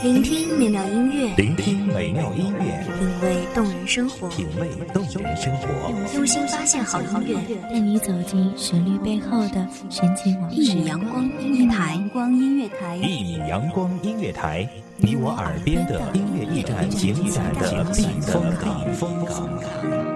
聆听美妙音乐，聆听美妙音乐，品味动人生活，品味动人生活，用心发现好音乐，带你走进旋律背后的神奇往事。一米阳光音乐台，阳光音乐台，一米阳光音乐台，你我耳边的音乐驿站，情感的避风港。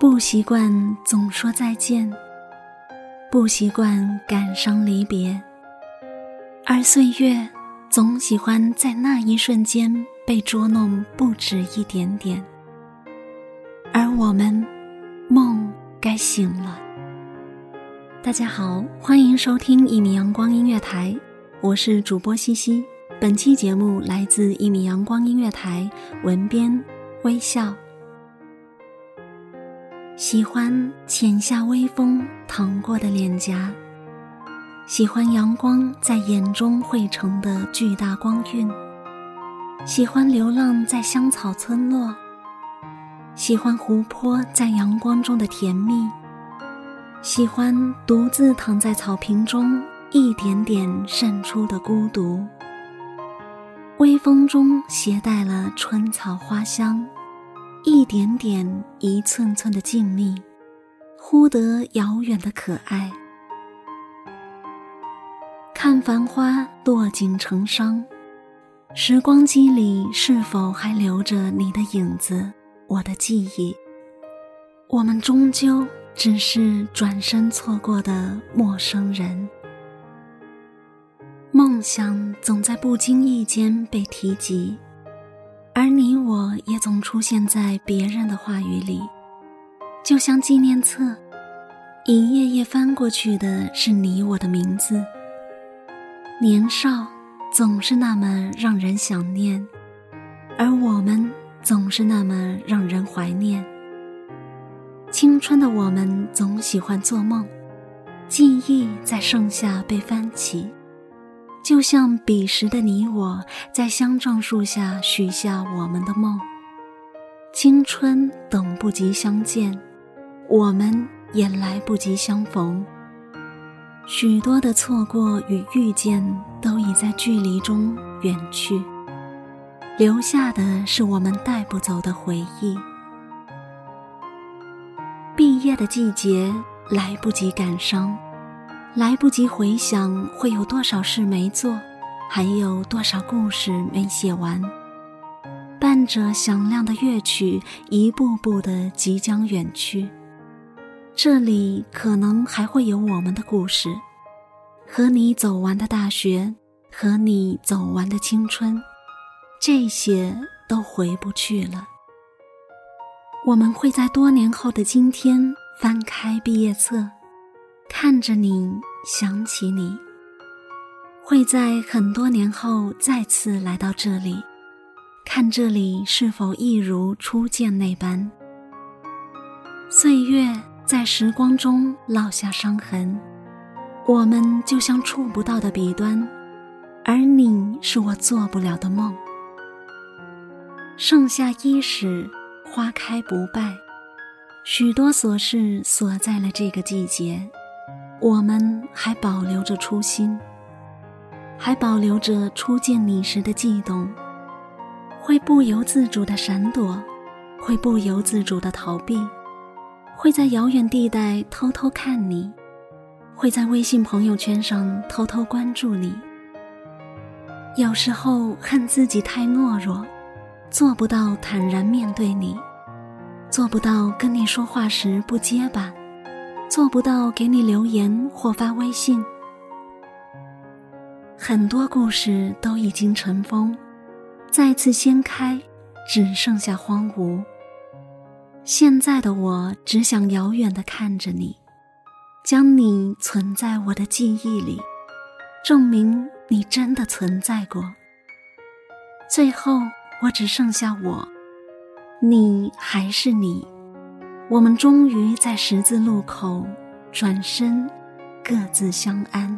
不习惯总说再见，不习惯感伤离别，而岁月总喜欢在那一瞬间被捉弄不止一点点，而我们梦该醒了。大家好，欢迎收听一米阳光音乐台，我是主播西西。本期节目来自一米阳光音乐台，文编微笑。喜欢浅夏微风淌过的脸颊，喜欢阳光在眼中汇成的巨大光晕，喜欢流浪在香草村落，喜欢湖泊在阳光中的甜蜜，喜欢独自躺在草坪中一点点渗出的孤独，微风中携带了春草花香。一点点，一寸寸的静谧，忽得遥远的可爱。看繁花落尽成伤，时光机里是否还留着你的影子？我的记忆，我们终究只是转身错过的陌生人。梦想总在不经意间被提及。而你我也总出现在别人的话语里，就像纪念册，一页页翻过去的是你我的名字。年少总是那么让人想念，而我们总是那么让人怀念。青春的我们总喜欢做梦，记忆在盛夏被翻起。就像彼时的你我，在香樟树下许下我们的梦。青春等不及相见，我们也来不及相逢。许多的错过与遇见，都已在距离中远去，留下的是我们带不走的回忆。毕业的季节，来不及感伤。来不及回想会有多少事没做，还有多少故事没写完。伴着响亮的乐曲，一步步的即将远去。这里可能还会有我们的故事，和你走完的大学，和你走完的青春，这些都回不去了。我们会在多年后的今天翻开毕业册。看着你，想起你，会在很多年后再次来到这里，看这里是否一如初见那般。岁月在时光中烙下伤痕，我们就像触不到的彼端，而你是我做不了的梦。盛夏伊始，花开不败，许多琐事锁在了这个季节。我们还保留着初心，还保留着初见你时的悸动，会不由自主的闪躲，会不由自主的逃避，会在遥远地带偷偷看你，会在微信朋友圈上偷偷关注你。有时候恨自己太懦弱，做不到坦然面对你，做不到跟你说话时不结巴，做不到给你留言或发微信。很多故事都已经尘封，再次掀开，只剩下荒芜。现在的我只想遥远的看着你，将你存在我的记忆里，证明你真的存在过。最后，我只剩下我，你还是你，我们终于在十字路口转身，各自相安。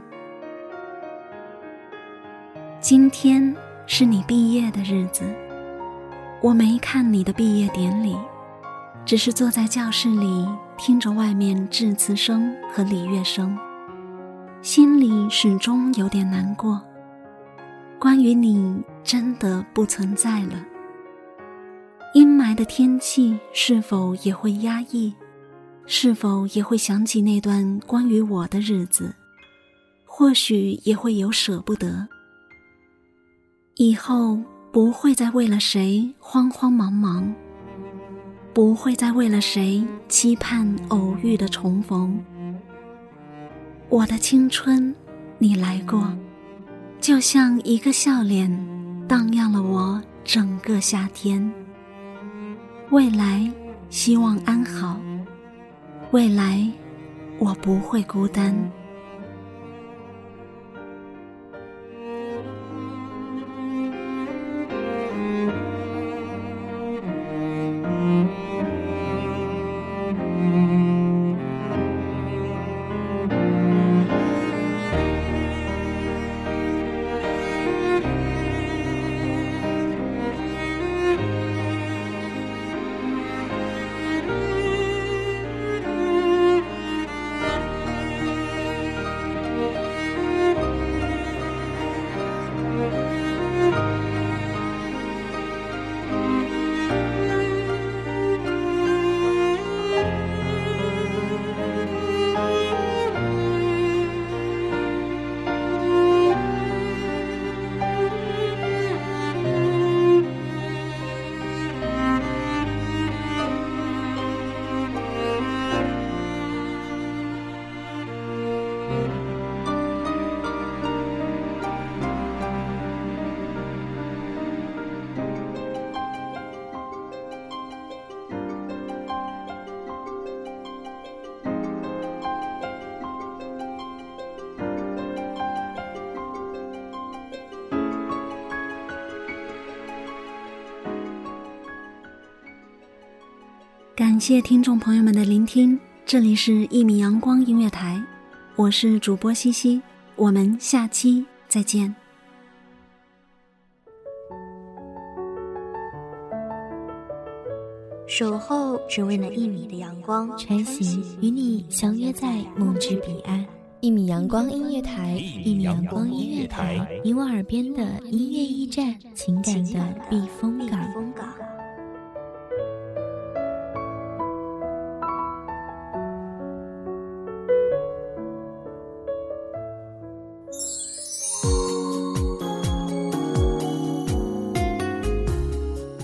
今天是你毕业的日子，我没看你的毕业典礼，只是坐在教室里听着外面致辞声和礼乐声，心里始终有点难过。关于你，真的不存在了。阴霾的天气是否也会压抑？是否也会想起那段关于我的日子？或许也会有舍不得。以后不会再为了谁慌慌忙忙，不会再为了谁期盼偶遇的重逢。我的青春，你来过，就像一个笑脸，荡漾了我整个夏天。未来，希望安好。未来，我不会孤单。谢听众朋友们的聆听，这里是《一米阳光音乐台》，我是主播西西，我们下期再见。守候只为那一米的阳光，穿行与你相约在梦之彼岸。一米阳光音乐台，一米阳光音乐台，你我耳边的音乐驿站，情感的避风港。